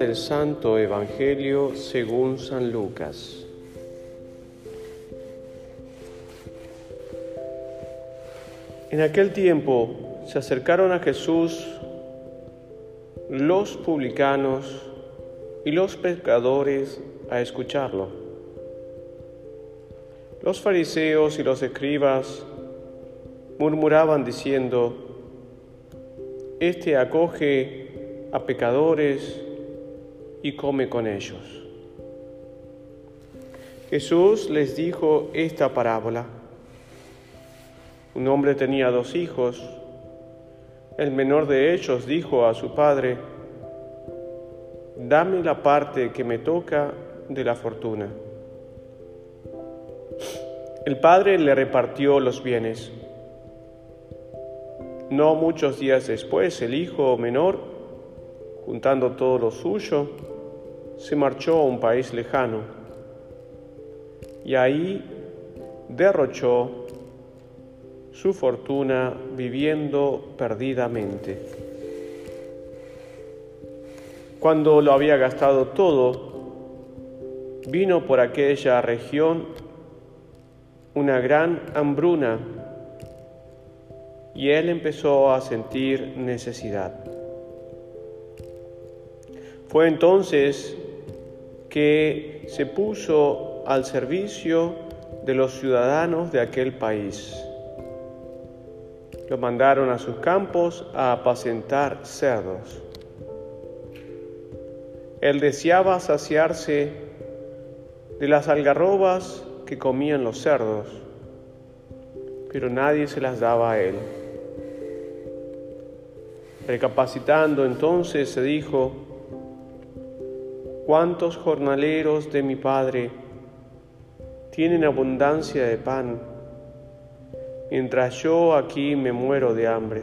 El Santo Evangelio según San Lucas. En aquel tiempo se acercaron a Jesús los publicanos y los pecadores a escucharlo. Los fariseos y los escribas murmuraban diciendo, Este acoge a pecadores y come con ellos. Jesús les dijo esta parábola. Un hombre tenía dos hijos. El menor de ellos dijo a su padre, dame la parte que me toca de la fortuna. El padre le repartió los bienes. No muchos días después, el hijo menor, juntando todo lo suyo, se marchó a un país lejano y ahí derrochó su fortuna viviendo perdidamente. Cuando lo había gastado todo, vino por aquella región una gran hambruna y él empezó a sentir necesidad. Fue entonces que se puso al servicio de los ciudadanos de aquel país. Lo mandaron a sus campos a apacentar cerdos. Él deseaba saciarse de las algarrobas que comían los cerdos, pero nadie se las daba a él. Recapacitando entonces se dijo, ¿Cuántos jornaleros de mi Padre tienen abundancia de pan, mientras yo aquí me muero de hambre?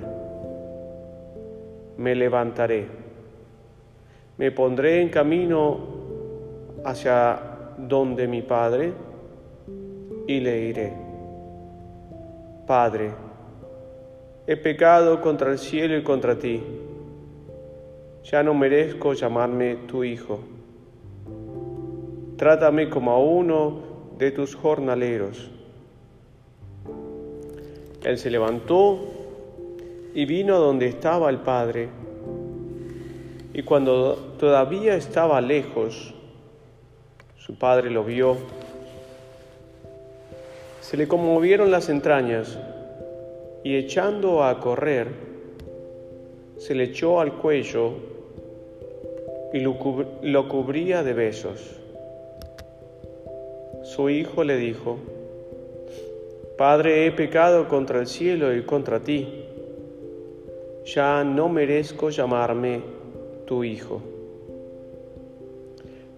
Me levantaré, me pondré en camino hacia donde mi Padre y le diré, Padre, he pecado contra el cielo y contra ti, ya no merezco llamarme tu hijo. Trátame como a uno de tus jornaleros. Él se levantó y vino donde estaba el Padre, y cuando todavía estaba lejos, su Padre lo vio, se le conmovieron las entrañas, y echando a correr, se le echó al cuello y lo, cubría de besos. Su hijo le dijo, Padre, he pecado contra el cielo y contra ti. Ya no merezco llamarme tu hijo.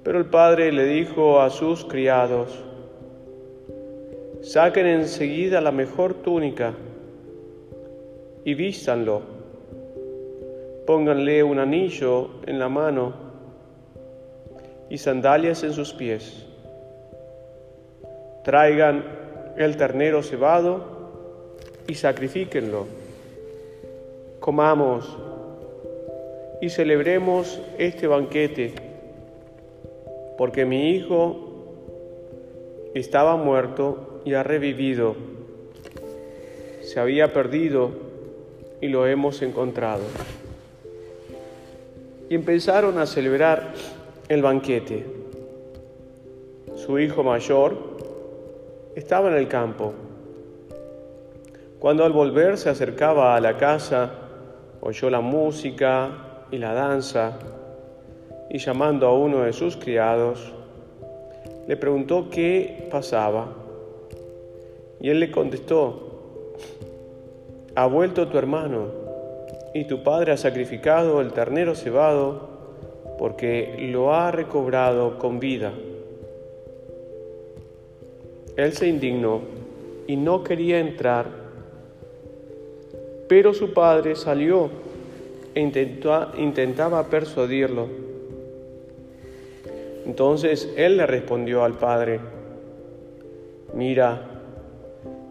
Pero el padre le dijo a sus criados, saquen enseguida la mejor túnica y vístanlo. Pónganle un anillo en la mano y sandalias en sus pies Traigan el ternero cebado y sacrifíquenlo. Comamos y celebremos este banquete, porque mi hijo estaba muerto y ha revivido, se había perdido y lo hemos encontrado. Y empezaron a celebrar el banquete. Su hijo mayor, estaba en el campo. Cuando al volver se acercaba a la casa, oyó la música y la danza y llamando a uno de sus criados, le preguntó qué pasaba. Y él le contestó, ha vuelto tu hermano y tu padre ha sacrificado el ternero cebado porque lo ha recobrado con vida. Él se indignó y no quería entrar, pero su padre salió e intentaba persuadirlo. Entonces él le respondió al padre, mira,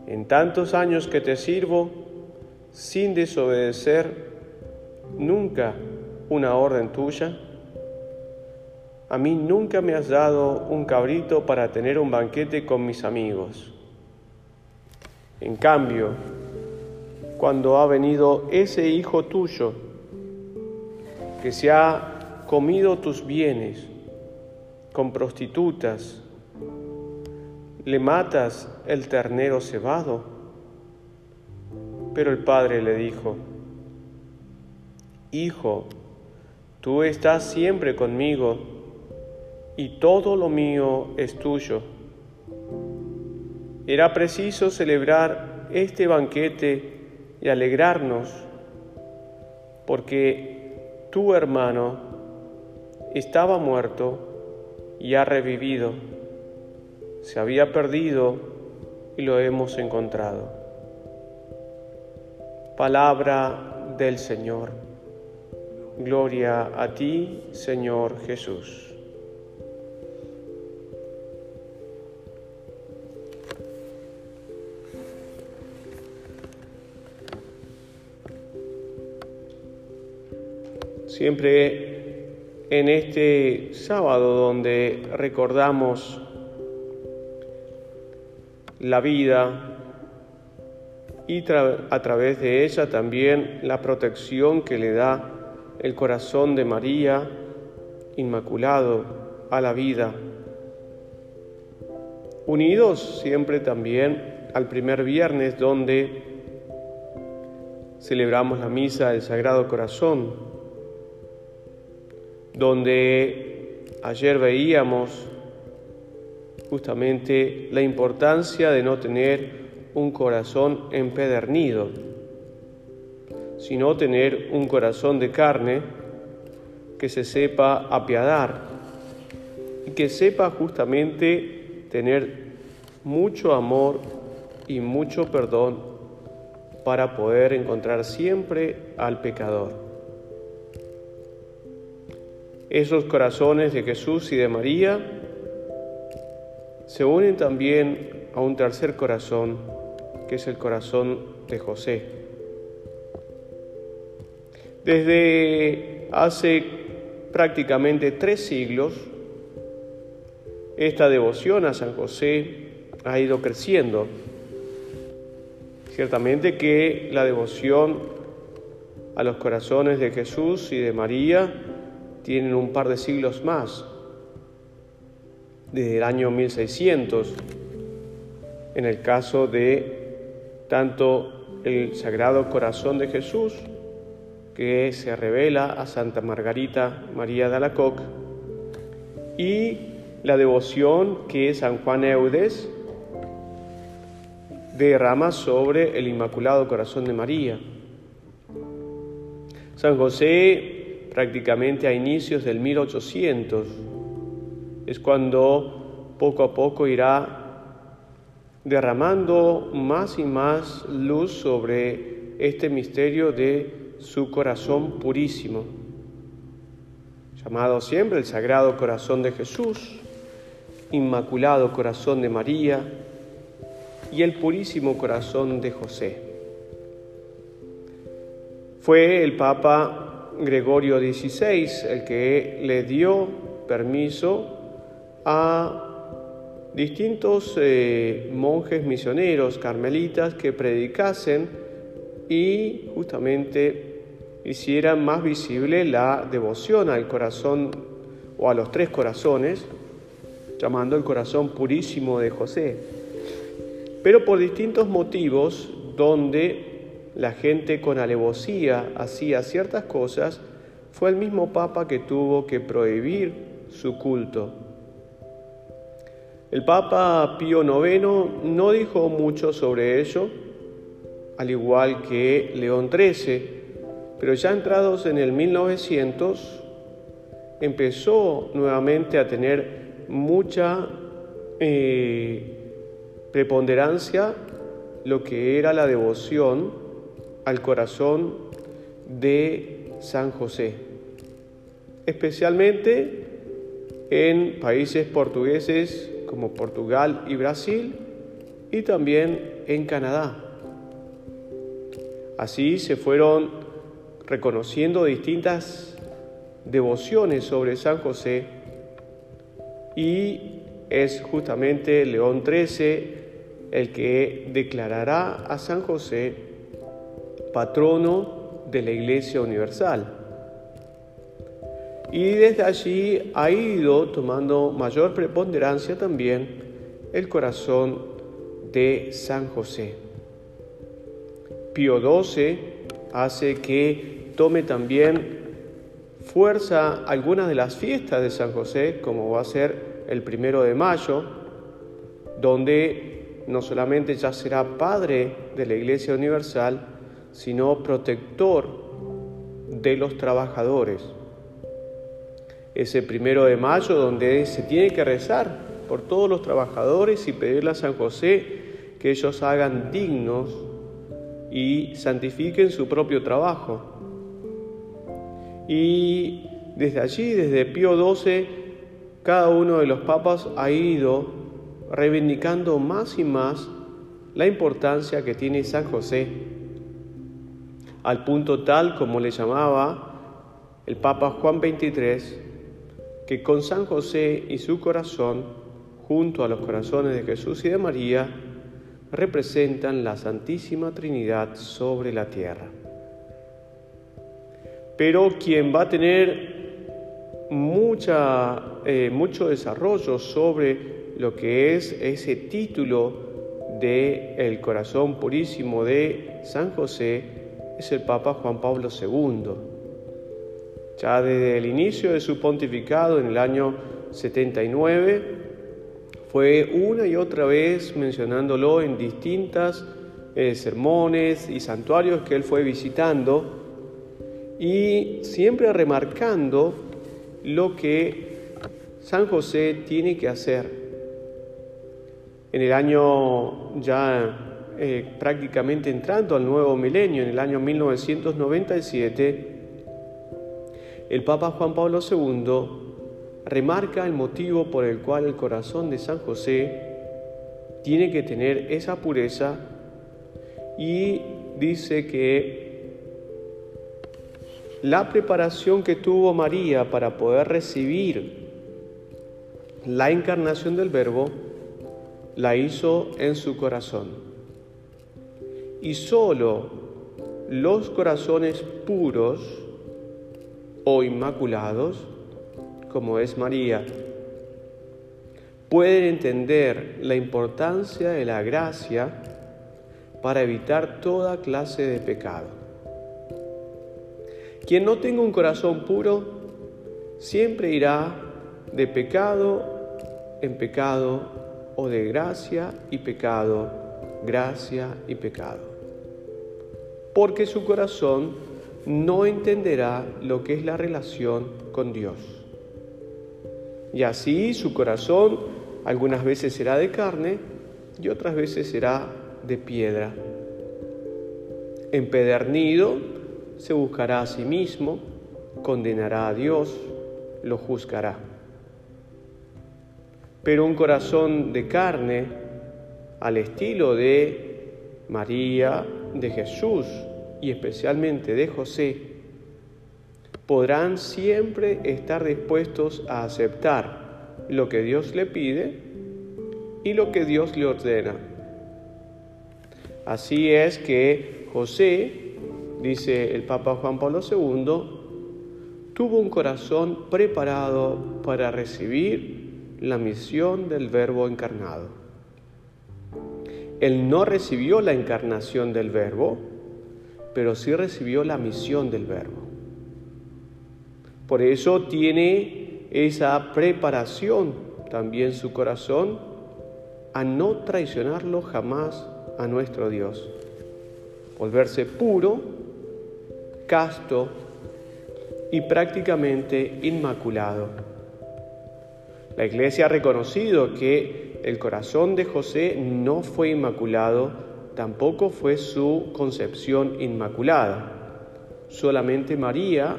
en tantos años que te sirvo, sin desobedecer, nunca una orden tuya? A mí nunca me has dado un cabrito para tener un banquete con mis amigos. En cambio, cuando ha venido ese hijo tuyo que se ha comido tus bienes con prostitutas, le matas el ternero cebado. Pero el padre le dijo, Hijo, tú estás siempre conmigo y todo lo mío es tuyo. Era preciso celebrar este banquete y alegrarnos, porque tu hermano estaba muerto y ha revivido, se había perdido y lo hemos encontrado. Palabra del Señor. Gloria a ti, Señor Jesús. Siempre en este sábado donde recordamos la vida y a través de ella también la protección que le da el corazón de María inmaculado a la vida. Unidos siempre también al primer viernes donde celebramos la misa del Sagrado Corazón donde ayer veíamos justamente la importancia de no tener un corazón empedernido, sino tener un corazón de carne que se sepa apiadar y que sepa justamente tener mucho amor y mucho perdón para poder encontrar siempre al pecador. Esos corazones de Jesús y de María se unen también a un tercer corazón, que es el corazón de José. Desde hace prácticamente tres siglos, esta devoción a San José ha ido creciendo. Ciertamente que la devoción a los corazones de Jesús y de María tienen un par de siglos más, desde el año 1600, en el caso de tanto el Sagrado Corazón de Jesús, que se revela a Santa Margarita María de Alacoc, y la devoción que San Juan Eudes derrama sobre el Inmaculado Corazón de María. San José prácticamente a inicios del 1800. Es cuando poco a poco irá derramando más y más luz sobre este misterio de su corazón purísimo, llamado siempre el Sagrado Corazón de Jesús, Inmaculado Corazón de María y el Purísimo Corazón de José. Fue el Papa Gregorio XVI el que le dio permiso a distintos eh, monjes misioneros carmelitas que predicasen y justamente hicieran más visible la devoción al corazón o a los tres corazones, llamando el corazón purísimo de José. Pero por distintos motivos donde la gente con alevosía hacía ciertas cosas, fue el mismo Papa que tuvo que prohibir su culto. El Papa Pío IX no dijo mucho sobre ello, al igual que León XIII, pero ya entrados en el 1900 empezó nuevamente a tener mucha eh, preponderancia lo que era la devoción al corazón de San José, especialmente en países portugueses como Portugal y Brasil y también en Canadá. Así se fueron reconociendo distintas devociones sobre San José y es justamente León XIII el que declarará a San José patrono de la Iglesia Universal. Y desde allí ha ido tomando mayor preponderancia también el corazón de San José. Pío XII hace que tome también fuerza algunas de las fiestas de San José, como va a ser el primero de mayo, donde no solamente ya será padre de la Iglesia Universal, sino protector de los trabajadores ese primero de mayo donde se tiene que rezar por todos los trabajadores y pedirle a San José que ellos hagan dignos y santifiquen su propio trabajo. Y desde allí, desde Pío XII, cada uno de los papas ha ido reivindicando más y más la importancia que tiene San José, al punto tal como le llamaba el Papa Juan XXIII, que con San José y su corazón, junto a los corazones de Jesús y de María, representan la Santísima Trinidad sobre la tierra. Pero quien va a tener mucha, eh, mucho desarrollo sobre lo que es ese título de el corazón purísimo de San José es el Papa Juan Pablo II ya desde el inicio de su pontificado en el año 79, fue una y otra vez mencionándolo en distintas eh, sermones y santuarios que él fue visitando y siempre remarcando lo que San José tiene que hacer. En el año ya eh, prácticamente entrando al nuevo milenio, en el año 1997, el Papa Juan Pablo II remarca el motivo por el cual el corazón de San José tiene que tener esa pureza y dice que la preparación que tuvo María para poder recibir la encarnación del Verbo la hizo en su corazón. Y solo los corazones puros o inmaculados, como es María, pueden entender la importancia de la gracia para evitar toda clase de pecado. Quien no tenga un corazón puro siempre irá de pecado en pecado o de gracia y pecado, gracia y pecado. Porque su corazón no entenderá lo que es la relación con Dios. Y así su corazón algunas veces será de carne y otras veces será de piedra. Empedernido se buscará a sí mismo, condenará a Dios, lo juzgará. Pero un corazón de carne, al estilo de María, de Jesús, y especialmente de José, podrán siempre estar dispuestos a aceptar lo que Dios le pide y lo que Dios le ordena. Así es que José, dice el Papa Juan Pablo II, tuvo un corazón preparado para recibir la misión del Verbo encarnado. Él no recibió la encarnación del Verbo, pero sí recibió la misión del verbo. Por eso tiene esa preparación también su corazón a no traicionarlo jamás a nuestro Dios. Volverse puro, casto y prácticamente inmaculado. La iglesia ha reconocido que el corazón de José no fue inmaculado, tampoco fue su concepción inmaculada. Solamente María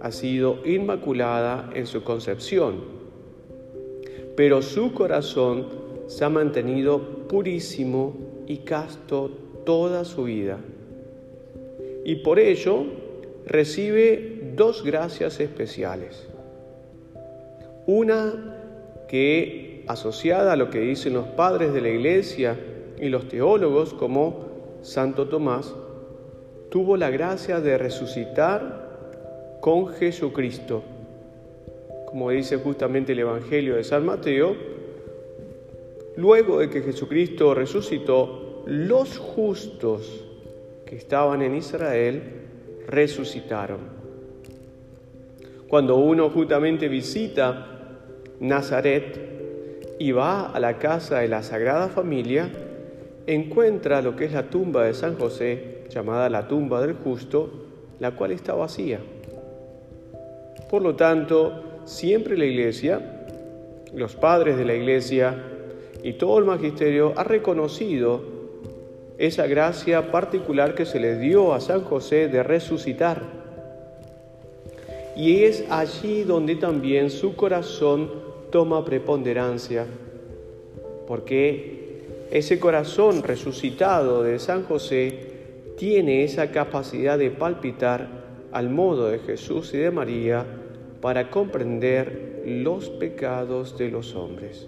ha sido inmaculada en su concepción, pero su corazón se ha mantenido purísimo y casto toda su vida. Y por ello recibe dos gracias especiales. Una que, asociada a lo que dicen los padres de la iglesia y los teólogos como Santo Tomás, tuvo la gracia de resucitar con Jesucristo. Como dice justamente el Evangelio de San Mateo, luego de que Jesucristo resucitó, los justos que estaban en Israel resucitaron. Cuando uno justamente visita Nazaret y va a la casa de la Sagrada Familia, encuentra lo que es la tumba de San José, llamada la tumba del justo, la cual está vacía. Por lo tanto, siempre la iglesia, los padres de la iglesia y todo el magisterio ha reconocido esa gracia particular que se le dio a San José de resucitar. Y es allí donde también su corazón toma preponderancia, porque ese corazón resucitado de San José tiene esa capacidad de palpitar al modo de Jesús y de María para comprender los pecados de los hombres,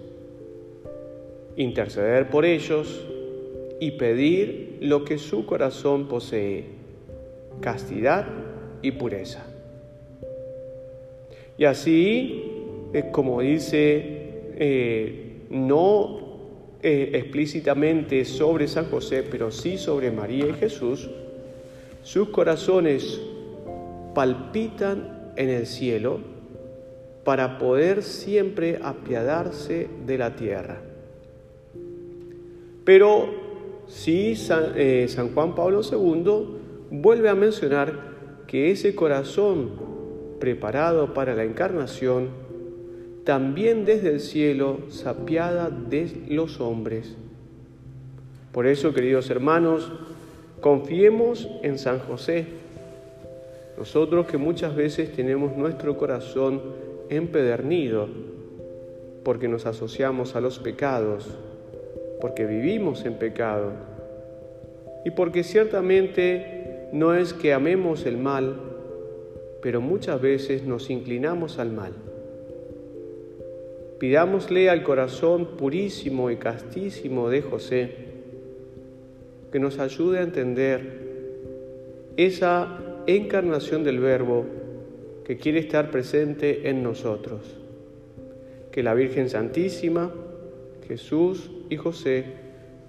interceder por ellos y pedir lo que su corazón posee, castidad y pureza. Y así, como dice, eh, no eh, explícitamente sobre San José, pero sí sobre María y Jesús, sus corazones palpitan en el cielo para poder siempre apiadarse de la tierra. Pero sí San, eh, San Juan Pablo II vuelve a mencionar que ese corazón preparado para la encarnación también desde el cielo se apiada de los hombres. Por eso, queridos hermanos, confiemos en San José. Nosotros que muchas veces tenemos nuestro corazón empedernido porque nos asociamos a los pecados, porque vivimos en pecado y porque ciertamente no es que amemos el mal, pero muchas veces nos inclinamos al mal. Pidámosle al corazón purísimo y castísimo de José que nos ayude a entender esa encarnación del Verbo que quiere estar presente en nosotros. Que la Virgen Santísima, Jesús y José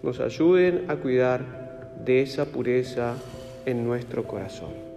nos ayuden a cuidar de esa pureza en nuestro corazón.